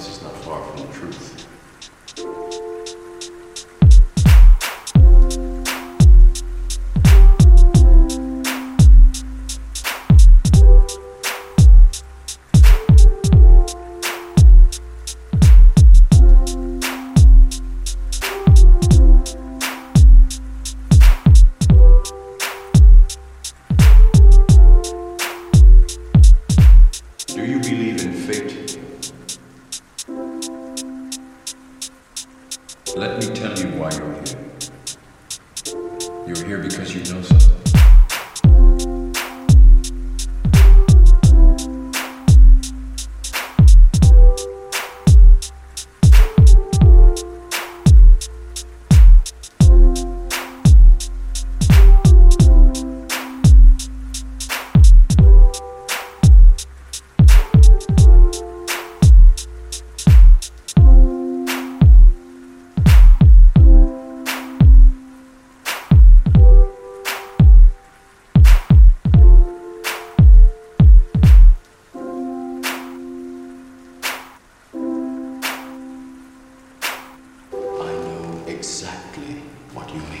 This is not far from the truth. Let me tell you why you're here. You're here because you know something. Exactly what you mean.